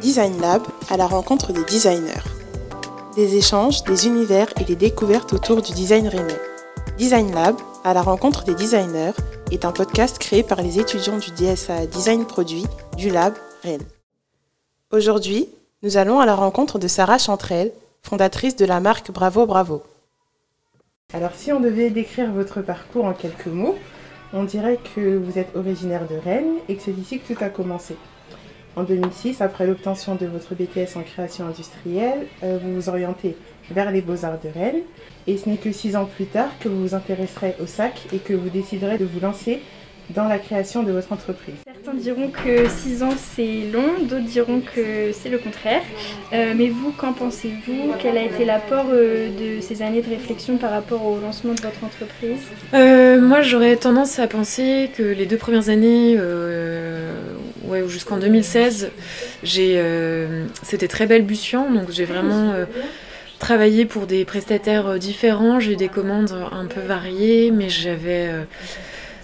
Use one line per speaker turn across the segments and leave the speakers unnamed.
Design Lab à la rencontre des designers. Des échanges, des univers et des découvertes autour du design rennais. Design Lab à la rencontre des designers est un podcast créé par les étudiants du DSA Design Produit du Lab Rennes. Aujourd'hui, nous allons à la rencontre de Sarah Chantrel, fondatrice de la marque Bravo Bravo. Alors si on devait décrire votre parcours en quelques mots, on dirait que vous êtes originaire de Rennes et que c'est ici que tout a commencé. En 2006, après l'obtention de votre BTS en création industrielle, euh, vous vous orientez vers les beaux-arts de Rennes. Et ce n'est que six ans plus tard que vous vous intéresserez au sac et que vous déciderez de vous lancer dans la création de votre entreprise.
Certains diront que 6 ans c'est long, d'autres diront que c'est le contraire. Euh, mais vous, qu'en pensez-vous? Quel a été l'apport euh, de ces années de réflexion par rapport au lancement de votre entreprise?
Euh, Moi j'aurais tendance à penser que les deux premières années, ouais, jusqu'en 2016, c'était très balbutiant, donc j'ai vraiment travaillé pour des prestataires différents, j'ai eu des commandes un peu variées, mais j'avais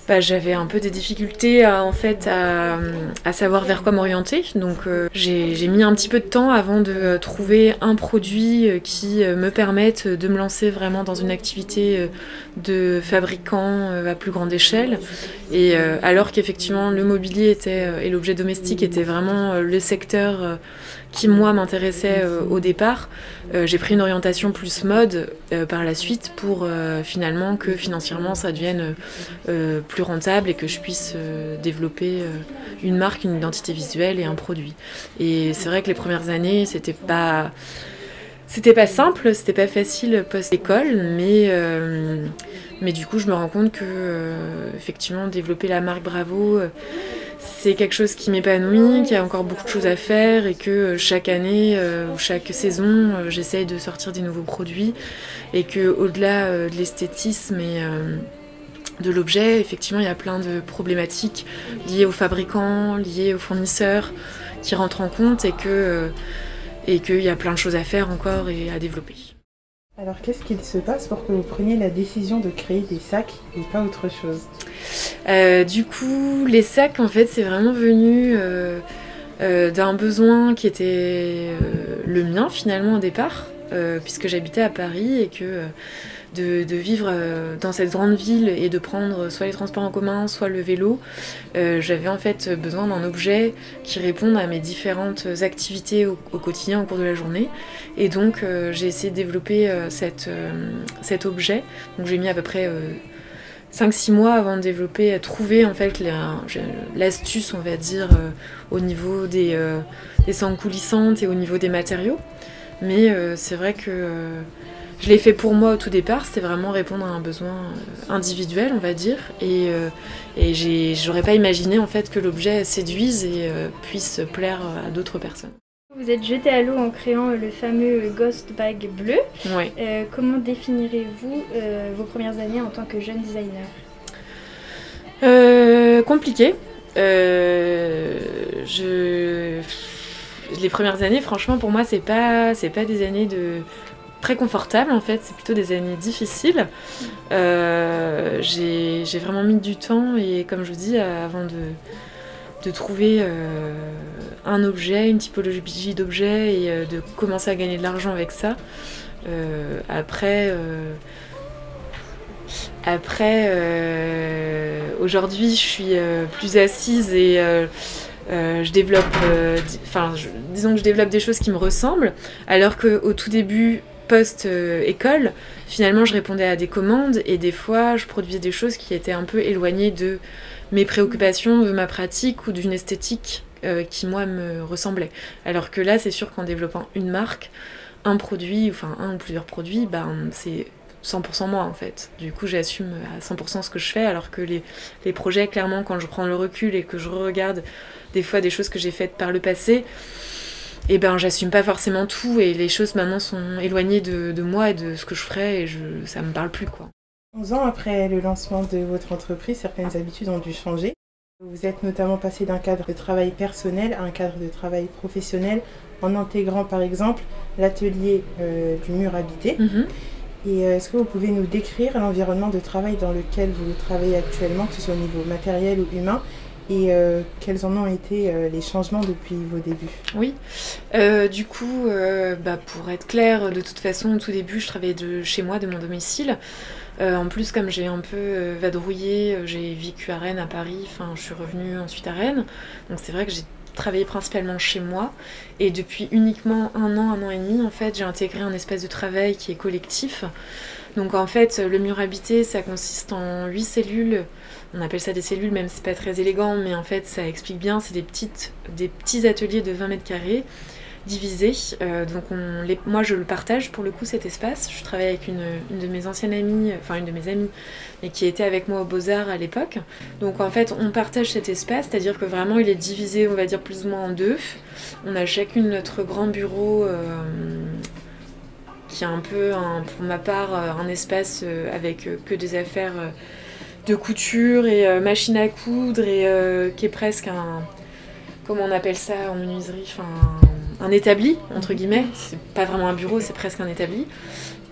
bah, j'avais un peu des difficultés à, en fait à, savoir vers quoi m'orienter. Donc euh, j'ai mis un petit peu de temps avant de trouver un produit euh, qui euh, me permette de me lancer vraiment dans une activité de fabricant à plus grande échelle. Et alors qu'effectivement le mobilier était et l'objet domestique était vraiment le secteur qui moi m'intéressait euh, au départ. Euh, j'ai pris une orientation plus mode euh, par la suite pour finalement que financièrement ça devienne plus rentable et que je puisse développer une marque, une identité visuelle et un produit. Et c'est vrai que les premières années c'était pas c'était pas simple, c'était pas facile post-école, mais, mais du coup je me rends compte que effectivement développer la marque Bravo c'est quelque chose qui m'épanouit, qu'il y a encore beaucoup de choses à faire et que euh, chaque année euh, ou chaque saison, euh, j'essaye de sortir des nouveaux produits et que au-delà de l'esthétisme et de l'objet, effectivement, il y a plein de problématiques liées aux fabricants, liées aux fournisseurs qui rentrent en compte et que et qu'il y a plein de choses à faire encore et à développer.
Alors qu'est-ce qu'il se passe pour que vous preniez la décision de créer des sacs et pas autre chose
euh, Du coup, les sacs, en fait, c'est vraiment venu euh, euh, d'un besoin qui était le mien finalement au départ, puisque j'habitais à Paris et que de, vivre euh, dans cette grande ville et de prendre soit les transports en commun, soit le vélo, euh, j'avais en fait besoin d'un objet qui réponde à mes différentes activités au, quotidien au cours de la journée. Et donc euh, j'ai essayé de développer cet objet. Donc j'ai mis à peu près 5-6 mois avant de développer, à trouver en fait l'astuce, on va dire, au niveau des, des sangs coulissantes et au niveau des matériaux. Mais c'est vrai que je l'ai fait pour moi au tout départ, c'était vraiment répondre à un besoin euh, individuel, on va dire. Et, euh, et j'aurais pas imaginé en fait que l'objet séduise et euh, puisse plaire à d'autres personnes.
Vous êtes jeté à l'eau en créant le fameux Ghost Bag bleu.
Ouais.
comment définirez-vous vos premières années en tant que jeune designer?
Compliqué. je les premières années, franchement, pour moi, c'est pas, c'est pas des années de, très confortable en fait, c'est plutôt des années difficiles. Euh, j'ai vraiment mis du temps et comme je vous dis, avant de, de trouver euh, un objet, une typologie d'objet et euh, de commencer à gagner de l'argent avec ça. après, après aujourd'hui, je suis plus assise et je développe, enfin, disons que je développe des choses qui me ressemblent, alors qu'au tout début, post-école, finalement, je répondais à des commandes et des fois, je produisais des choses qui étaient un peu éloignées de mes préoccupations, de ma pratique ou d'une esthétique euh, qui, moi, me ressemblait. Alors que là, c'est sûr qu'en développant une marque, un produit, enfin un ou plusieurs produits, ben, c'est 100% moi en fait. Du coup, j'assume à 100% ce que je fais, alors que les, les, projets, clairement, quand je prends le recul et que je regarde des fois des choses que j'ai faites par le passé, et eh ben j'assume pas forcément tout et les choses maintenant sont éloignées de, moi et de ce que je ferais et je, ça me parle plus quoi.
11 ans après le lancement de votre entreprise, certaines habitudes ont dû changer. Vous êtes notamment passé d'un cadre de travail personnel à un cadre de travail professionnel en intégrant par exemple l'atelier euh, du mur habité. Mhm. Et euh, est-ce que vous pouvez nous décrire l'environnement de travail dans lequel vous travaillez actuellement, que ce soit au niveau matériel ou humain, et quels en ont été les changements depuis vos débuts?
Oui, du coup, bah, pour être clair, de toute façon, au tout début, je travaillais de chez moi, de mon domicile. en plus, comme j'ai un peu vadrouillé, j'ai vécu à Rennes, à Paris, enfin, je suis revenue ensuite à Rennes. Donc c'est vrai que j'ai travaillé principalement chez moi. Et depuis uniquement un an, un an et demi, en fait, j'ai intégré un espace de travail qui est collectif. Donc en fait, le mur habité, ça consiste en huit cellules. On appelle ça des cellules, même si c'est pas très élégant, mais en fait, ça explique bien. C'est des, petits ateliers de 20 mètres carrés divisé. Euh, donc moi je le partage pour le coup cet espace. Je travaille avec une, de mes anciennes amies, enfin une de mes amies, mais qui était avec moi au Beaux-Arts à l'époque. Donc en fait on partage cet espace, c'est-à-dire que vraiment il est divisé on va dire plus ou moins en deux. On a chacune notre grand bureau. Euh, qui est un peu, pour ma part, euh, un espace avec que des affaires de couture et machine à coudre et qui est presque un, comment on appelle ça en menuiserie, enfin un établi, entre guillemets. C'est pas vraiment un bureau, c'est presque un établi.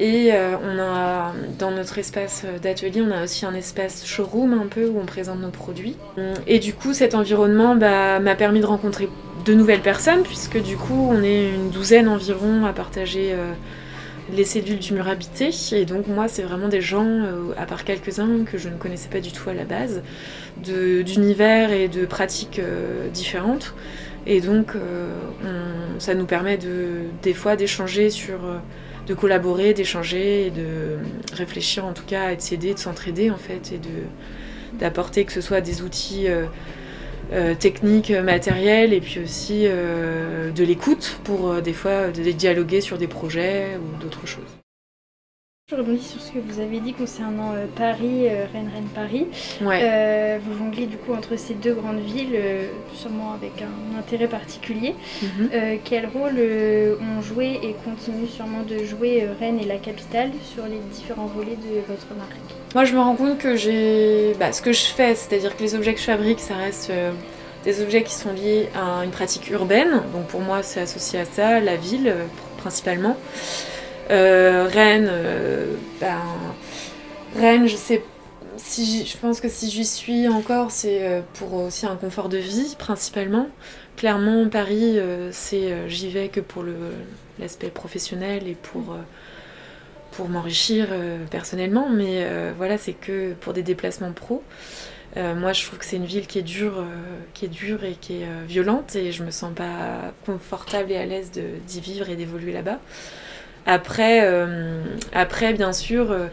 Et euh, on a, dans notre espace d'atelier, on a aussi un espace showroom un peu où on présente nos produits. Et du coup, cet environnement bah, m'a permis de rencontrer de nouvelles personnes, puisque du coup, on est une douzaine environ à partager euh, les cellules du mur habité. Et donc, moi, c'est vraiment des gens, euh, à part quelques-uns que je ne connaissais pas du tout à la base, d'univers et de pratiques différentes. Et donc, euh, ça nous permet de, des fois d'échanger sur, euh, de collaborer, d'échanger de réfléchir en tout cas à s'aider, de s'entraider en fait, et de, d'apporter que ce soit des outils euh, techniques, matériels, et puis aussi de l'écoute pour des fois de dialoguer sur des projets ou d'autres choses.
Je rebondis sur ce que vous avez dit concernant euh, Paris, euh, Rennes, Rennes, Paris.
Ouais.
Euh, vous jonglez du coup entre ces deux grandes villes, sûrement avec un intérêt particulier. Mhm. quel rôle ont joué et continuent sûrement de jouer Rennes et la capitale sur les différents volets de votre marque?
Moi, je me rends compte que j'ai bah, ce que je fais, c'est-à-dire que les objets que je fabrique, ça reste des objets qui sont liés à une pratique urbaine. Donc pour moi, c'est associé à ça, la ville principalement. Euh, Rennes, euh, ben, Rennes, je pense que si j'y suis encore, c'est euh, pour aussi un confort de vie principalement. Clairement, Paris, c'est j'y vais que pour l'aspect professionnel et pour m'enrichir personnellement, mais voilà, c'est que pour des déplacements pro. moi, je trouve que c'est une ville qui est dure, qui est dure et qui est violente, et je me sens pas confortable et à l'aise d'y vivre et d'évoluer là-bas. Après, euh, après bien sûr, euh,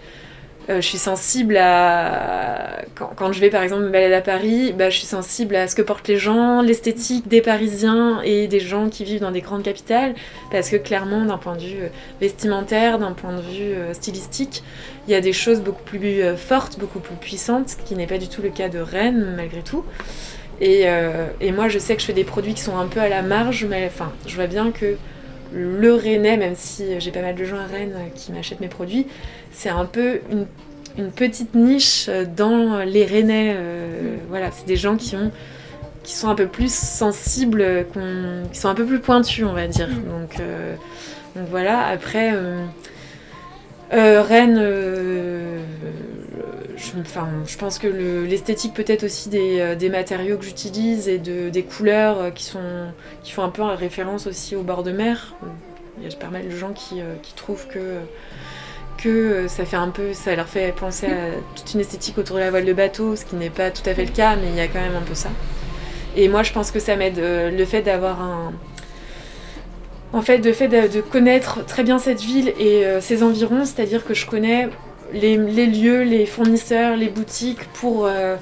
euh, je suis sensible à. Quand, je vais par exemple me balader à Paris, bah, je suis sensible à ce que portent les gens, l'esthétique des Parisiens et des gens qui vivent dans des grandes capitales. Parce que clairement, d'un point de vue vestimentaire, d'un point de vue stylistique, il y a des choses beaucoup plus fortes, beaucoup plus puissantes, ce qui n'est pas du tout le cas de Rennes, malgré tout. Et, et, moi, je sais que je fais des produits qui sont un peu à la marge, mais enfin, je vois bien que le Rennais, même si j'ai pas mal de gens à Rennes qui m'achètent mes produits, c'est un peu une, petite niche dans les Rennais. Euh, voilà, c'est des gens qui ont qui sont un peu plus sensibles, qui sont un peu plus pointus, on va dire. Mm. Donc, euh, donc voilà. Après, euh, Rennes je, pense que l'esthétique peut-être aussi euh, des, matériaux que j'utilise et de, des couleurs euh, qui, sont, qui font un peu référence aussi au bord de mer. Il y a pas mal de gens qui, euh, trouvent que, que ça fait un peu, ça leur fait penser à toute une esthétique autour de la voile de bateau, ce qui n'est pas tout à fait le cas, mais il y a quand même un peu ça. Et moi, je pense que ça m'aide le fait d'avoir un, en fait, le fait de, connaître très bien cette ville et ses environs, c'est-à-dire que je connais les, lieux, les fournisseurs, les boutiques pour, euh,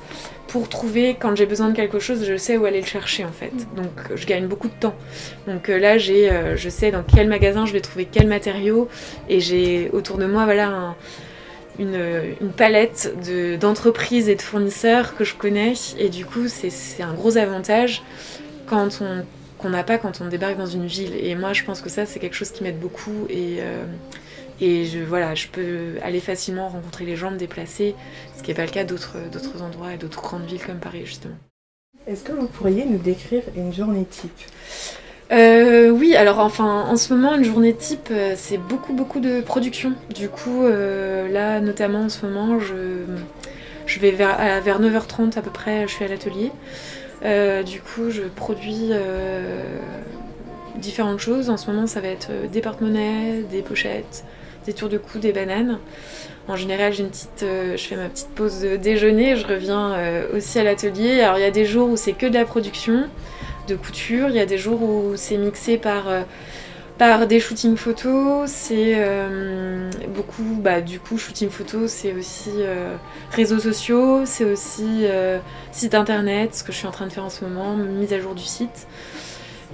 pour trouver quand j'ai besoin de quelque chose, je sais où aller le chercher en fait. Donc je gagne beaucoup de temps. Donc euh, là, j'ai, euh, je sais dans quel magasin je vais trouver quel matériau et j'ai autour de moi voilà une, une, palette d'entreprises et de fournisseurs que je connais et du coup c'est un gros avantage quand on qu'on n'a pas quand on débarque dans une ville. Et moi, je pense que ça, c'est quelque chose qui m'aide beaucoup. Et, et je, voilà, je peux aller facilement rencontrer les gens, me déplacer, ce qui n'est pas le cas d'autres endroits et d'autres grandes villes comme Paris, justement.
Est-ce que vous pourriez nous décrire une journée type?
Euh, oui, alors enfin en ce moment une journée type euh, c'est beaucoup beaucoup de production. Du coup euh, là notamment en ce moment je, je vais vers, vers 9h30 à peu près je suis à l'atelier. du coup, je produis différentes choses. En ce moment, ça va être des porte-monnaies, des pochettes, des tours de cou, des bananes. En général, j'ai une petite, je fais ma petite pause de déjeuner, je reviens aussi à l'atelier. Alors il y a des jours où c'est que de la production, de couture, il y a des jours où c'est mixé par par des shootings photos, c'est euh, beaucoup, bah, du coup, shooting photo, c'est aussi euh, réseaux sociaux, c'est aussi euh, site internet, ce que je suis en train de faire en ce moment, mise à jour du site.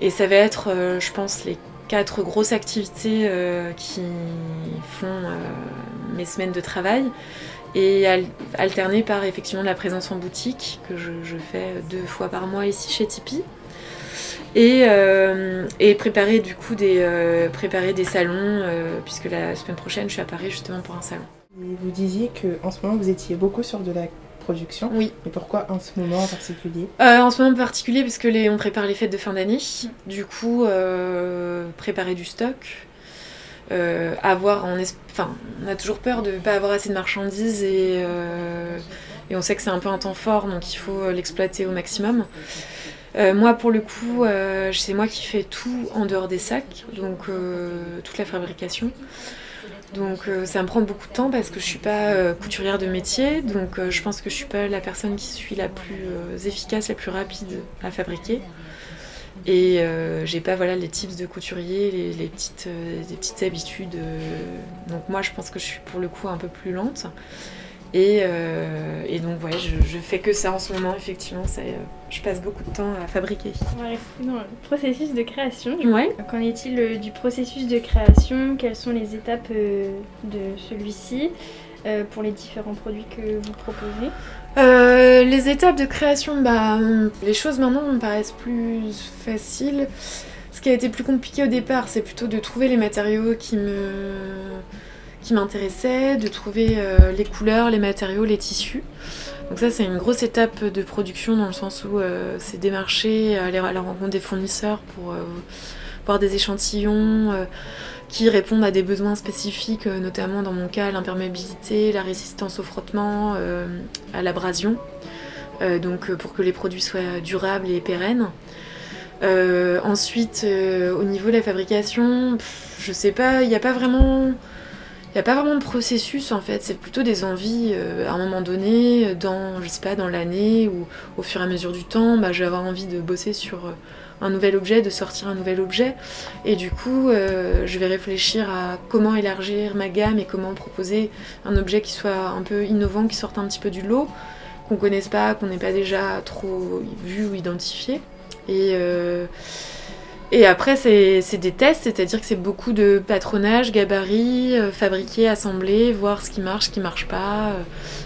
Et ça va être, je pense, les quatre grosses activités qui font mes semaines de travail et alternées par effectivement la présence en boutique que je, fais deux fois par mois ici chez Tipeee. Euh, et, préparer du coup des, euh, préparer des salons, euh, puisque la semaine prochaine je suis à Paris justement pour un salon.
vous disiez qu'en ce moment vous étiez beaucoup sur de la production.
Oui.
Et pourquoi en ce moment en particulier
En ce moment en particulier parce que les, on prépare les fêtes de fin d'année. Du coup, préparer du stock. avoir en enfin, on a toujours peur de ne pas avoir assez de marchandises et, et on sait que c'est un peu un temps fort donc il faut l'exploiter au maximum. Euh, moi, pour le coup, euh, c'est moi qui fais tout en dehors des sacs, donc euh, toute la fabrication. Donc ça me prend beaucoup de temps parce que je suis pas couturière de métier, donc je pense que je suis pas la personne qui suis la plus efficace, la plus rapide à fabriquer. Et j'ai pas voilà les tips de couturier, les, petites, petites habitudes. donc moi je pense que je suis pour le coup un peu plus lente. Euh, et, donc, ouais, je, fais que ça en ce moment, effectivement. Ça, euh, je passe beaucoup de temps à fabriquer.
On va rester dans le processus de création.
Ouais.
Qu'en est-il euh, du processus de création? Quelles sont les étapes de celui-ci pour les différents produits que vous proposez?
Les étapes de création, bah, les choses maintenant me paraissent plus faciles. Ce qui a été plus compliqué au départ, c'est plutôt de trouver les matériaux qui me qui m'intéressait, de trouver euh, les couleurs, les matériaux, les tissus. Donc ça c'est une grosse étape de production dans le sens où euh, c'est démarcher, aller à la rencontre des fournisseurs pour euh, voir des échantillons qui répondent à des besoins spécifiques, notamment dans mon cas l'imperméabilité, la résistance au frottement, à l'abrasion, donc pour que les produits soient durables et pérennes. ensuite, au niveau de la fabrication, je sais pas, il n'y a pas vraiment il n'y a pas vraiment de processus en fait, c'est plutôt des envies euh, à un moment donné, dans, je sais pas, dans l'année ou au fur et à mesure du temps, bah, je vais avoir envie de bosser sur euh, un nouvel objet, de sortir un nouvel objet. Et du coup, euh, je vais réfléchir à comment élargir ma gamme et comment proposer un objet qui soit un peu innovant, qui sorte un petit peu du lot, qu'on connaisse pas, qu'on n'ait pas déjà trop vu ou identifié. Et et après, c'est des tests, c'est-à-dire que c'est beaucoup de patronage, gabarit, euh, fabriquer, assembler, voir ce qui marche, ce qui marche pas. Euh,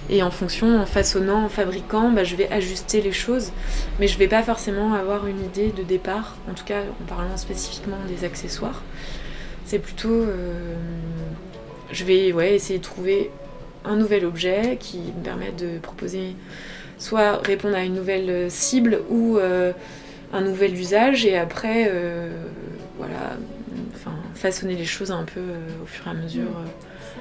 et en fonction, en façonnant, en fabriquant, bah, je vais ajuster les choses. Mais je vais pas forcément avoir une idée de départ, en tout cas en parlant spécifiquement des accessoires. C'est plutôt. Euh, je vais ouais, essayer de trouver un nouvel objet qui me permette de proposer soit répondre à une nouvelle cible ou un nouvel usage et après, euh, voilà, enfin, façonner les choses un peu euh, au fur et à mesure. Euh.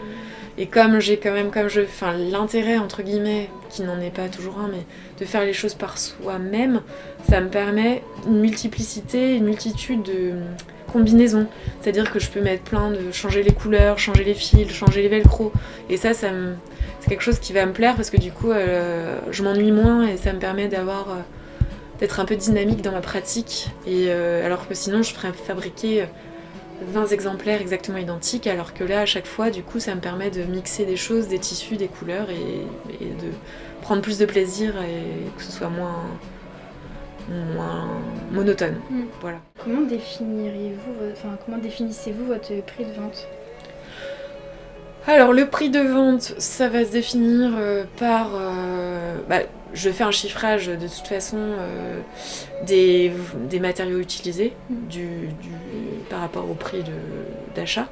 Et comme j'ai quand même, comme je, enfin, l'intérêt entre guillemets, qui n'en est pas toujours un, mais de faire les choses par soi-même, ça me permet une multiplicité, une multitude de combinaisons. C'est-à-dire que je peux mettre plein de changer les couleurs, changer les fils, changer les velcro. Et ça, ça c'est quelque chose qui va me plaire parce que du coup, je m'ennuie moins et ça me permet d'avoir d'être un peu dynamique dans ma pratique. Et euh, alors que sinon, je ferais fabriquer 20 euh, exemplaires exactement identiques, alors que là, à chaque fois, du coup, ça me permet de mixer des choses, des tissus, des couleurs et, de prendre plus de plaisir et que ce soit moins, moins monotone. Mm. Voilà.
Comment définiriez-vous, enfin, comment définissez-vous votre prix de vente?
Alors le prix de vente, ça va se définir euh, par... Bah, je fais un chiffrage de toute façon euh, des, matériaux utilisés du, par rapport au prix d'achat,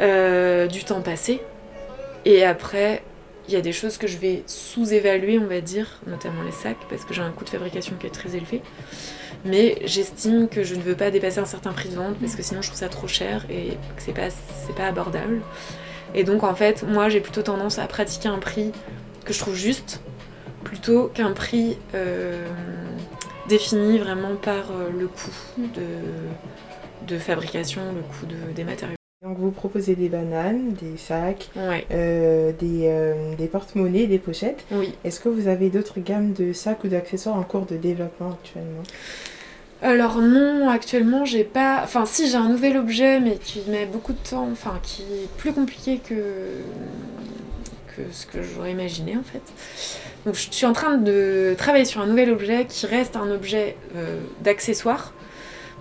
euh, du temps passé. Et après, il y a des choses que je vais sous-évaluer, on va dire, notamment les sacs, parce que j'ai un coût de fabrication qui est très élevé. Mais j'estime que je ne veux pas dépasser un certain prix de vente, parce que sinon je trouve ça trop cher et que c'est pas, pas abordable. Et donc en fait, moi j'ai plutôt tendance à pratiquer un prix que je trouve juste, plutôt qu'un prix euh, défini vraiment par le coût de, de fabrication, le coût de, des matériaux.
Donc vous proposez des bananes, des sacs, des, des porte-monnaies, des pochettes.
Oui.
Est-ce que vous avez d'autres gammes de sacs ou d'accessoires en cours de développement actuellement?
Alors non, actuellement j'ai pas. Enfin si j'ai un nouvel objet mais qui met beaucoup de temps, enfin qui est plus compliqué que, que ce que j'aurais imaginé en fait. Donc je suis en train de travailler sur un nouvel objet qui reste un objet euh, d'accessoire,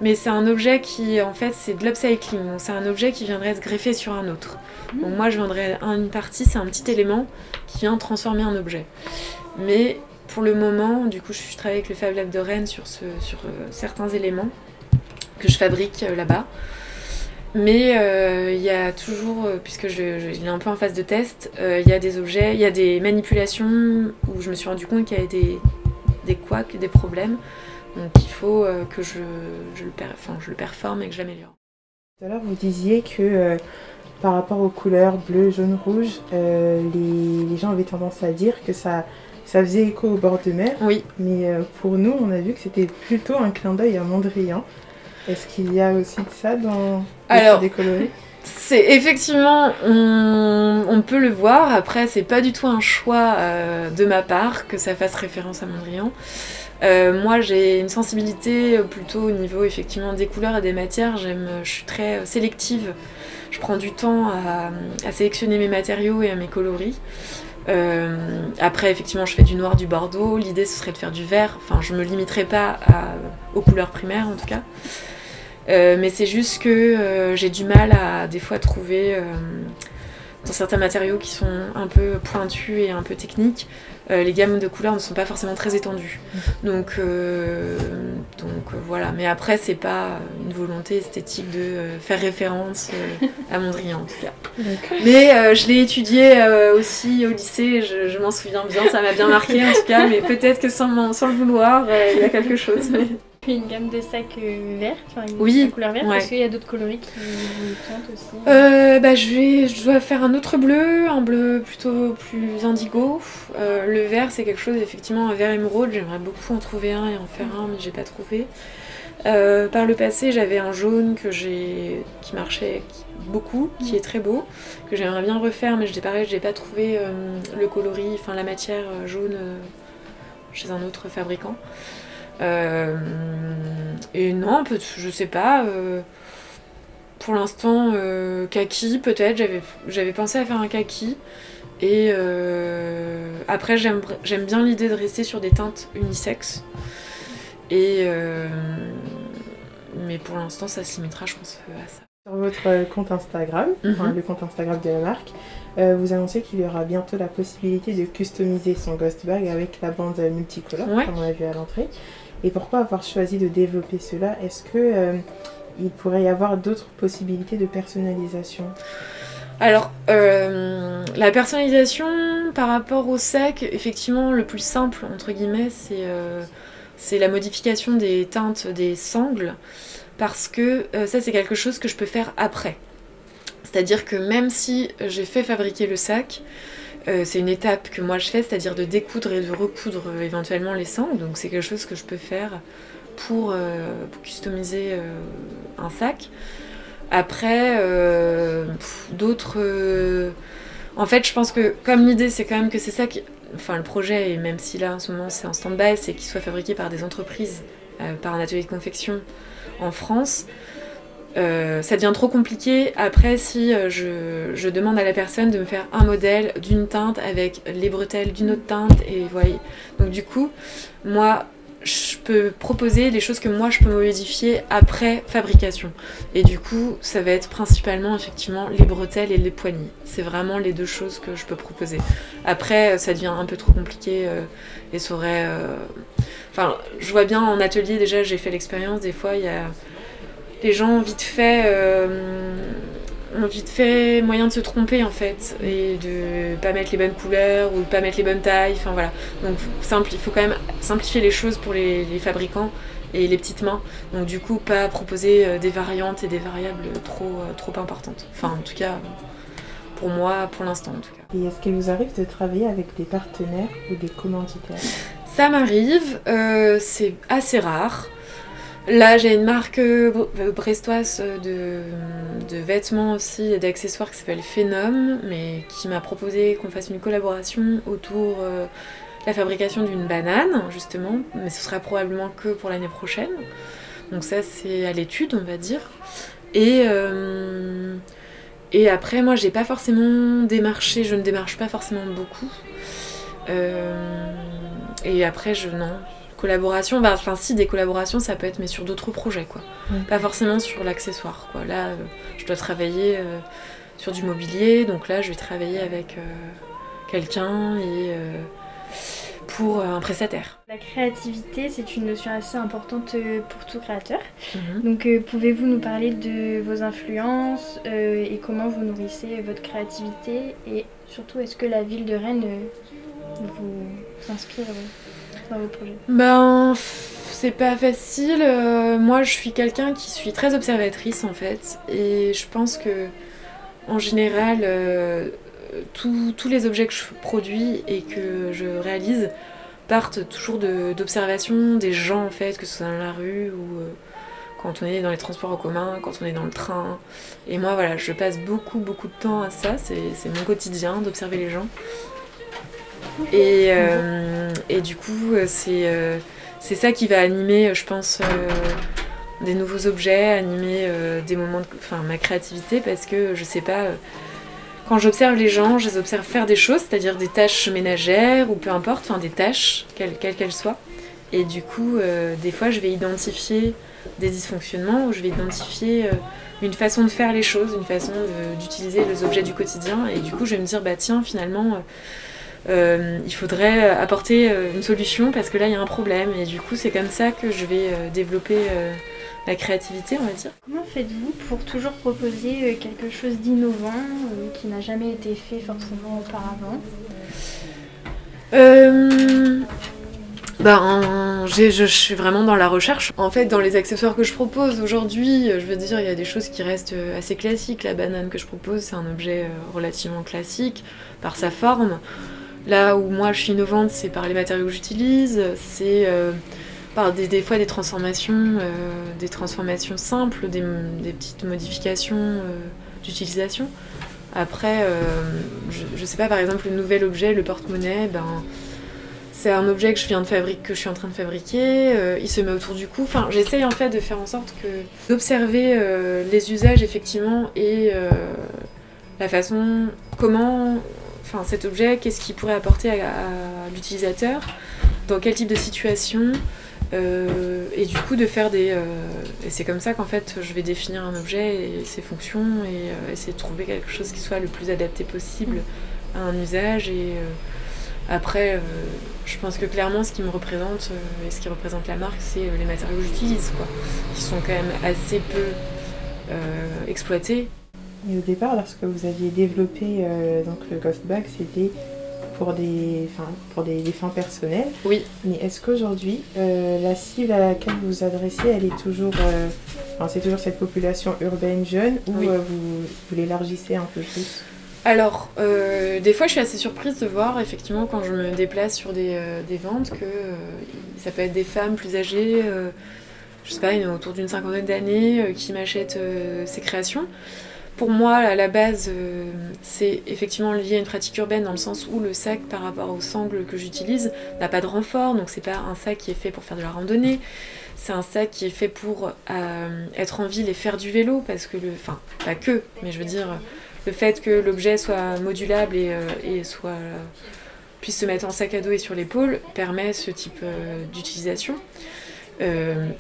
mais c'est un objet qui en fait c'est de l'upcycling. Donc c'est un objet qui viendrait se greffer sur un autre. Mmh. Donc moi je vendrais une partie, c'est un petit élément qui vient transformer un objet. Mais pour le moment, du coup, je travaille avec le Fab Lab de Rennes sur, ce, sur euh, certains éléments que je fabrique euh, là-bas. Mais euh, il y a toujours, puisque je, je, est un peu en phase de test, il y a des objets, il y a des manipulations où je me suis rendu compte qu'il y avait des, des couacs, des problèmes. Donc il faut que je, je, le, je le performe et que j'améliore.
Tout à l'heure, vous disiez que par rapport aux couleurs bleu, jaune, rouge, les, les, gens avaient tendance à dire que ça ça faisait écho au bord de mer.
Oui.
Mais euh, pour nous, on a vu que c'était plutôt un clin d'œil à Mondrian. Est-ce qu'il y a aussi de ça dans
Alors, décoloré c'est effectivement, on, peut le voir. Après, c'est pas du tout un choix euh, de ma part que ça fasse référence à Mondrian. Euh, moi, j'ai une sensibilité plutôt au niveau effectivement des couleurs et des matières. J'aime, je suis très sélective. Je prends du temps à, à sélectionner mes matériaux et à mes coloris. Euh, après, effectivement, je fais du noir, du bordeaux. L'idée, ce serait de faire du vert. Enfin, je me limiterai pas aux couleurs primaires, en tout cas. Euh, mais c'est juste que euh, j'ai du mal à des fois trouver dans certains matériaux qui sont un peu pointus et un peu techniques, euh, les gammes de couleurs ne sont pas forcément très étendues. Donc, euh, donc euh, voilà. Mais après, c'est pas une volonté esthétique de faire référence à Mondrian en tout cas. Mais je l'ai étudié aussi au lycée, je, m'en souviens bien, ça m'a bien marqué en tout cas. Mais peut-être que sans, sans le vouloir, il y a quelque chose.
Une gamme de sacs euh, verts, enfin une
oui,
couleur verte. Est-ce qu'il y a d'autres coloris qui vous tentent aussi
euh, bah, je, vais, je dois faire un autre bleu, un bleu plutôt plus indigo. Euh, le vert, c'est quelque chose, effectivement, un vert émeraude. J'aimerais beaucoup en trouver un et en faire un, mais j'ai pas trouvé. par le passé, j'avais un jaune que j'ai qui marchait beaucoup, qui est très beau, que j'aimerais bien refaire, mais je pareil, je n'ai pas trouvé le coloris, enfin la matière jaune chez un autre fabricant. Euh, et non, je sais pas. Euh, pour l'instant, euh, kaki, peut-être. J'avais pensé à faire un kaki. Et après, j'aime bien l'idée de rester sur des teintes unisexes. Et mais pour l'instant, ça se limitera, je pense, à ça.
Sur votre compte Instagram, mhm. le compte Instagram de la marque, vous annoncez qu'il y aura bientôt la possibilité de customiser son ghost bag avec la bande multicolore, comme on a vu à l'entrée. Et pourquoi avoir choisi de développer cela? Est-ce que euh, il pourrait y avoir d'autres possibilités de personnalisation?
Alors, euh, la personnalisation par rapport au sac, effectivement, le plus simple, entre guillemets, c'est euh, la modification des teintes des sangles, parce que ça, c'est quelque chose que je peux faire après. C'est-à-dire que même si j'ai fait fabriquer le sac, euh, c'est une étape que moi je fais, c'est-à-dire de découdre et de recoudre euh, éventuellement les sangles. Donc c'est quelque chose que je peux faire pour, euh, customiser un sac. Après, d'autres... En fait, je pense que comme l'idée c'est quand même que c'est ça. Enfin le projet, et même si là en ce moment c'est en stand-by, c'est qu'il soit fabriqué par des entreprises, par un atelier de confection en France. Euh, ça devient trop compliqué après si euh, je, demande à la personne de me faire un modèle d'une teinte avec les bretelles d'une autre teinte et voyez. Donc du coup, moi je peux proposer les choses que moi je peux modifier après fabrication. Et du coup, ça va être principalement effectivement les bretelles et les poignées. C'est vraiment les deux choses que je peux proposer. Après, ça devient un peu trop compliqué euh, et ça aurait. Enfin, je vois bien en atelier déjà, j'ai fait l'expérience, des fois il y a les gens ont vite fait euh, ont vite fait moyen de se tromper en fait et de pas mettre les bonnes couleurs ou de pas mettre les bonnes tailles enfin voilà. Donc il faut quand même simplifier les choses pour les, fabricants et les petites mains. Donc du coup pas proposer euh, des variantes et des variables trop euh, trop importantes. Enfin en tout cas pour moi pour l'instant en tout cas.
Et est-ce qu'il vous arrive de travailler avec des partenaires ou des commanditaires?
Ça m'arrive, c'est assez rare. Là, j'ai une marque brestoise de, de vêtements aussi et d'accessoires qui s'appelle Phenom, mais qui m'a proposé qu'on fasse une collaboration autour de la fabrication d'une banane, justement, mais ce sera probablement que pour l'année prochaine. Donc ça, c'est à l'étude, on va dire. Et, euh, après, moi, j'ai pas forcément démarché, je ne démarche pas forcément beaucoup. Euh, et après, je non. Collaboration, bah, enfin si des collaborations ça peut être mais sur d'autres projets quoi. Pas forcément sur l'accessoire quoi. Là euh, je dois travailler sur du mobilier donc là je vais travailler avec quelqu'un et pour euh, un prestataire.
La créativité, c'est une notion assez importante euh, pour tout créateur. Mhm. Donc, euh, pouvez-vous nous parler de vos influences et comment vous nourrissez votre créativité? Et surtout, est-ce que la ville de Rennes vous inspire
Ben, c'est pas facile. moi, je suis quelqu'un qui suis très observatrice en fait. Et je pense que, en général, tous les objets que je produis et que je réalise partent toujours d'observation des gens en fait, que ce soit dans la rue ou euh, quand on est dans les transports en commun, quand on est dans le train. Et moi voilà, je passe beaucoup beaucoup de temps à ça, c'est mon quotidien d'observer les gens. Et, euh, et du coup, c'est c'est ça qui va animer, je pense, des nouveaux objets, animer des moments, de, enfin ma créativité, parce que je sais pas quand j'observe les gens, je les observe faire des choses, c'est-à-dire des tâches ménagères ou peu importe, enfin des tâches, quelles qu'elles soient. Et du coup, euh, des fois, je vais identifier des dysfonctionnements ou je vais identifier euh, une façon de faire les choses, une façon d'utiliser les objets du quotidien. Et du coup, je vais me dire, bah tiens, finalement, euh, il faudrait apporter une solution parce que là, il y a un problème. Et du coup, c'est comme ça que je vais développer la créativité, on va dire.
Comment faites-vous pour toujours proposer euh, quelque chose d'innovant euh, qui n'a jamais été fait forcément auparavant?
Euh, ben, je, suis vraiment dans la recherche. En fait, dans les accessoires que je propose aujourd'hui, je veux dire, il y a des choses qui restent assez classiques. La banane que je propose, c'est un objet relativement classique par sa forme. Là où moi je suis innovante, c'est par les matériaux que j'utilise, c'est par des, fois des transformations, euh, des transformations simples, des, petites modifications euh, d'utilisation. Après, euh, je, ne sais pas, par exemple, le nouvel objet, le porte-monnaie, ben, c'est un objet que je viens de fabriquer, que je suis en train de fabriquer. il se met autour du cou. Enfin, j'essaye en fait de faire en sorte que d'observer les usages effectivement et la façon, comment, enfin, cet objet, qu'est-ce qu'il pourrait apporter à l'utilisateur, dans quel type de situation. Euh, et du coup de faire des... Euh, et c'est comme ça qu'en fait je vais définir un objet et ses fonctions et euh, essayer de trouver quelque chose qui soit le plus adapté possible à un usage. Et après, je pense que clairement ce qui me représente et ce qui représente la marque, c'est les matériaux que j'utilise, quoi, qui sont quand même assez peu exploités.
Et au départ, lorsque vous aviez développé donc le Ghost Bag, c'était pour des, pour des, fins personnelles.
Oui.
Mais est-ce qu'aujourd'hui, euh, la cible à laquelle vous vous adressez, elle est toujours, euh, c'est toujours cette population urbaine jeune ou euh, vous, vous l'élargissez un peu plus?
Alors, des fois, je suis assez surprise de voir, effectivement, quand je me déplace sur des, des ventes, que ça peut être des femmes plus âgées, je sais pas, autour d'une cinquantaine d'années, qui m'achètent ces créations pour moi, à la base, euh, c'est effectivement lié à une pratique urbaine dans le sens où le sac, par rapport au sangle que j'utilise, n'a pas de renfort. Donc, c'est pas un sac qui est fait pour faire de la randonnée. C'est un sac qui est fait pour euh, être en ville et faire du vélo, parce que le. Enfin, pas que, mais je veux dire, le fait que l'objet soit modulable et, euh, soit puisse se mettre en sac à dos et sur l'épaule permet ce type d'utilisation.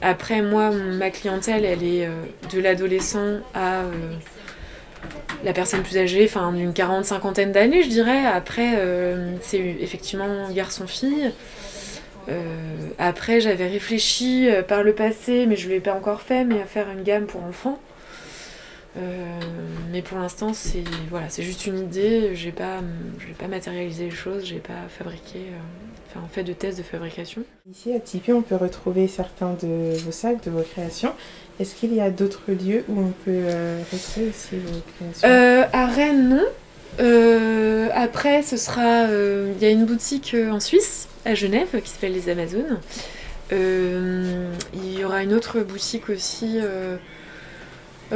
après, moi, ma clientèle, elle est de l'adolescent à la personne plus âgée, enfin d'une quarante, cinquantaine d'années, je dirais. Après, euh, c'est effectivement garçon-fille. Euh, après, j'avais réfléchi euh, par le passé, mais je ne l'ai pas encore fait, mais à faire une gamme pour enfants. mais pour l'instant, c'est voilà, c'est juste une idée. J'ai pas, j'ai pas matérialisé les choses, j'ai pas fabriqué, enfin, fait de tests de fabrication.
Ici à Tipeee, on peut retrouver certains de vos sacs, de vos créations. Est-ce qu'il y a d'autres lieux où on peut euh, retrouver aussi
euh, À Rennes, non. Euh, après, ce sera. Il y a une boutique en Suisse à Genève qui s'appelle les Amazones. il y aura une autre boutique aussi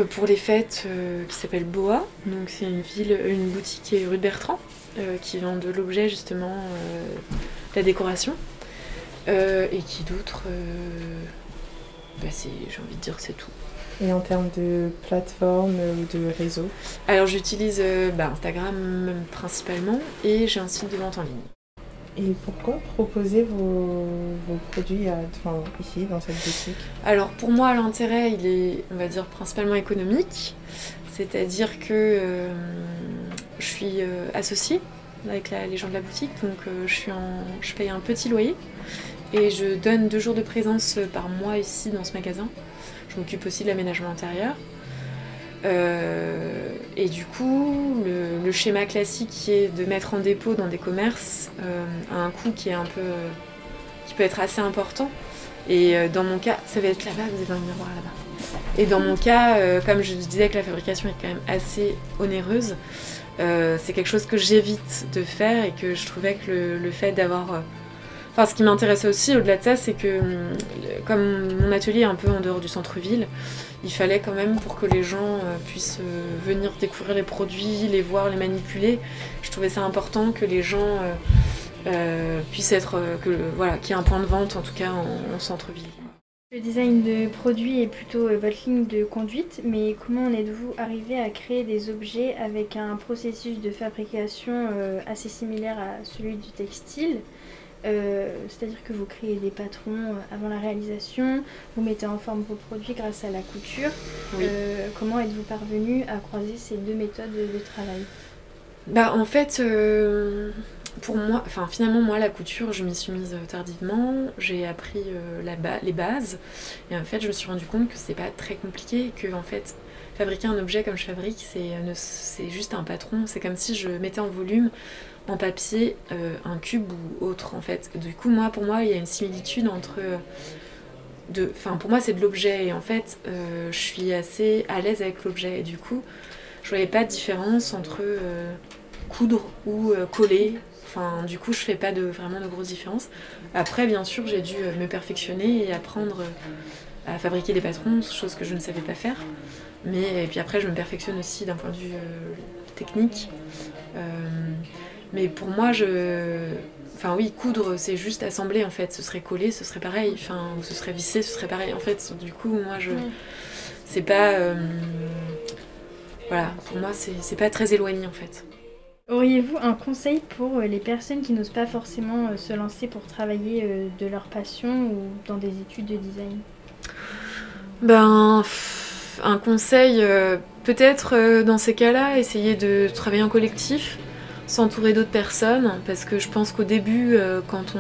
pour les fêtes qui s'appelle Boa. Donc c'est une ville, une boutique qui rue de Bertrand qui vend de l'objet justement, de la décoration. et qui d'autre bah, j'ai envie de dire que c'est tout.
Et en termes de plateforme ou de réseau
Alors j'utilise euh, bah, Instagram principalement et j'ai un site de vente en ligne.
Et pourquoi proposer vos, produits ici, dans cette boutique?
Alors pour moi, l'intérêt, il est, on va dire, principalement économique. C'est-à-dire que euh, je suis euh, associée avec les gens de la boutique, donc je, suis en, je paye un petit loyer et je donne deux jours de présence par mois ici dans ce magasin. Je m'occupe aussi de l'aménagement intérieur. Euh, et du coup, le, schéma classique qui est de mettre en dépôt dans des commerces euh, a un coût qui est un peu, qui peut être assez important. Et euh, dans mon cas, ça va être là-bas, vous dans le miroir là-bas. Et dans mon cas, comme je disais que la fabrication est quand même assez onéreuse, c'est quelque chose que j'évite de faire et que je trouvais que le fait d'avoir Enfin, ce qui m'intéressait aussi au-delà de ça, c'est que hum, comme mon atelier est un peu en dehors du centre-ville, il fallait quand même pour que les gens euh, puissent euh, venir découvrir les produits, les voir, les manipuler. Je trouvais ça important que les gens euh, puissent être, voilà, qu'il y ait un point de vente en tout cas en, centre-ville.
Le design de produit est plutôt votre ligne de conduite, mais comment en êtes-vous arrivé à créer des objets avec un processus de fabrication assez similaire à celui du textile? Euh, c'est-à-dire que vous créez des patrons euh, avant la réalisation, vous mettez en forme vos produits grâce à la couture. Euh, comment êtes-vous parvenu à croiser ces deux méthodes de travail?
Bah, En fait, pour moi, enfin finalement moi la couture je m'y suis mise tardivement, j'ai appris les bases. Et en fait je me suis rendu compte que c'est pas très compliqué, que en fait fabriquer un objet comme je fabrique c'est juste un patron, c'est comme si je mettais en volume en papier euh, un cube ou autre en fait. Du coup moi pour moi il y a une similitude entre de, enfin pour moi c'est de l'objet et en fait euh, je suis assez à l'aise avec l'objet et du coup je voyais pas de différence entre euh, coudre ou coller. Enfin du coup je fais pas de vraiment de grosses différences. Après bien sûr j'ai dû me perfectionner et apprendre à fabriquer des patrons, chose que je ne savais pas faire. Mais et puis après je me perfectionne aussi d'un point de vue technique. Mais pour moi, je. Enfin, oui, coudre, c'est juste assembler en fait. Ce serait collé, ce serait pareil. Enfin, ou ce serait vissé, ce serait pareil. En fait, du coup, moi, je. C'est pas. Euh, voilà, pour moi, c'est pas très éloigné en fait.
Auriez-vous un conseil pour euh, les personnes qui n'osent pas forcément euh, se lancer pour travailler de leur passion ou dans des études de design?
Ben, un conseil, peut-être dans ces cas-là, essayer de travailler en collectif s'entourer d'autres personnes parce que je pense qu'au début, euh, quand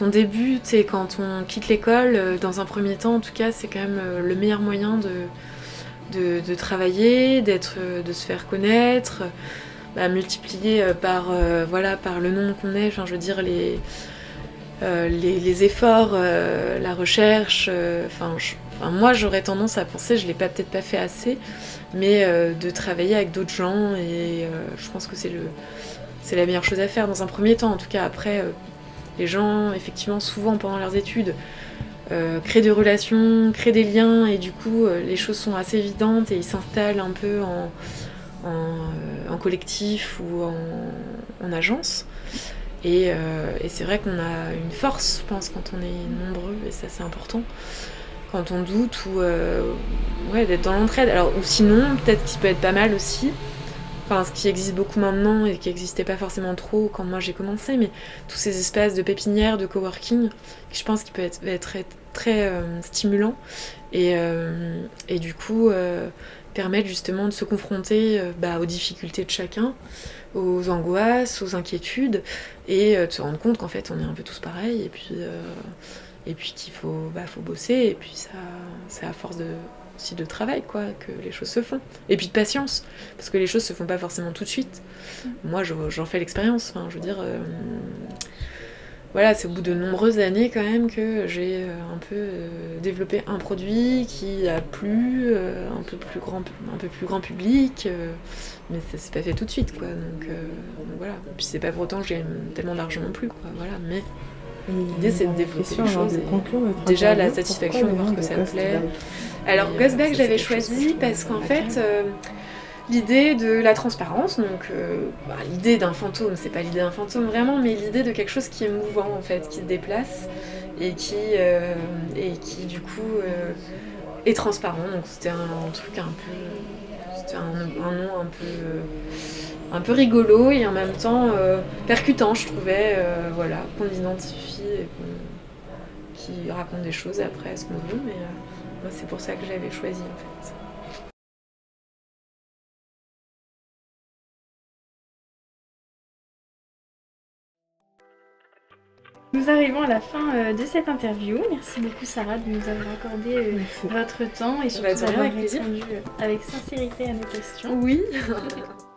on, débute et quand on quitte l'école, euh, dans un premier temps en tout cas, c'est quand même euh, le meilleur moyen de, travailler, d'être, de se faire connaître, bah, multiplier par, voilà, par le nombre qu'on est, je veux dire les, efforts, la recherche, moi j'aurais tendance à penser, je l'ai pas peut-être pas fait assez, mais euh, de travailler avec d'autres gens et euh, je pense que c'est le c'est la meilleure chose à faire dans un premier temps. En tout cas après euh, les gens effectivement souvent pendant leurs études créent des relations créent des liens et du coup les choses sont assez évidentes et ils s'installent un peu en, en, collectif ou en, en agence. Et, et c'est vrai qu'on a une force je pense quand on est nombreux et ça c'est important quand on doute ou euh, ouais, d'être dans l'entraide. Alors, ou sinon, peut-être qu'il peut être pas mal aussi. Enfin, ce qui existe beaucoup maintenant et qui n'existait pas forcément trop quand moi j'ai commencé, mais tous ces espaces de pépinière, de coworking, je pense qu'il peut être, être très euh, stimulant et, euh, et, du coup permettre justement de se confronter bah, aux difficultés de chacun, aux angoisses, aux inquiétudes et de se rendre compte qu'en fait on est un peu tous pareils et puis et puis qu'il faut, bah, faut bosser, et puis ça, c'est à force de, aussi de travail quoi, que les choses se font. Et puis de patience, parce que les choses se font pas forcément tout de suite. Mm. Moi, j'en fais l'expérience, enfin, je veux dire, euh, voilà, c'est au bout de nombreuses années quand même que j'ai un peu développé un produit qui a plu, un peu plus grand, un peu plus grand public, mais ça s'est pas fait tout de suite, quoi. Donc, voilà. Et puis c'est pas pour autant que j'ai tellement d'argent non plus, quoi. Voilà, mais L'idée, c'est de développer les choses. déjà, la satisfaction de voir que ça plaît. Alors, Ghostbag, j'avais choisi parce qu'en fait, euh, l'idée de la transparence, donc euh, bah, l'idée d'un fantôme, c'est pas l'idée d'un fantôme vraiment, mais l'idée de quelque chose qui est mouvant, en fait, qui se déplace et qui, euh, et qui du coup, est transparent. Donc, c'était un, truc un peu. C'était un, un, nom un peu un peu rigolo et en même temps euh, percutant, je trouvais, euh, voilà, qu'on identifie et qui raconte des choses après ce qu'on veut, mais euh, c'est pour ça que j'avais choisi en fait.
Nous arrivons à la fin de cette interview. Merci beaucoup Sarah de nous avoir accordé votre temps et surtout d'avoir répondu avec sincérité à nos questions.
Oui.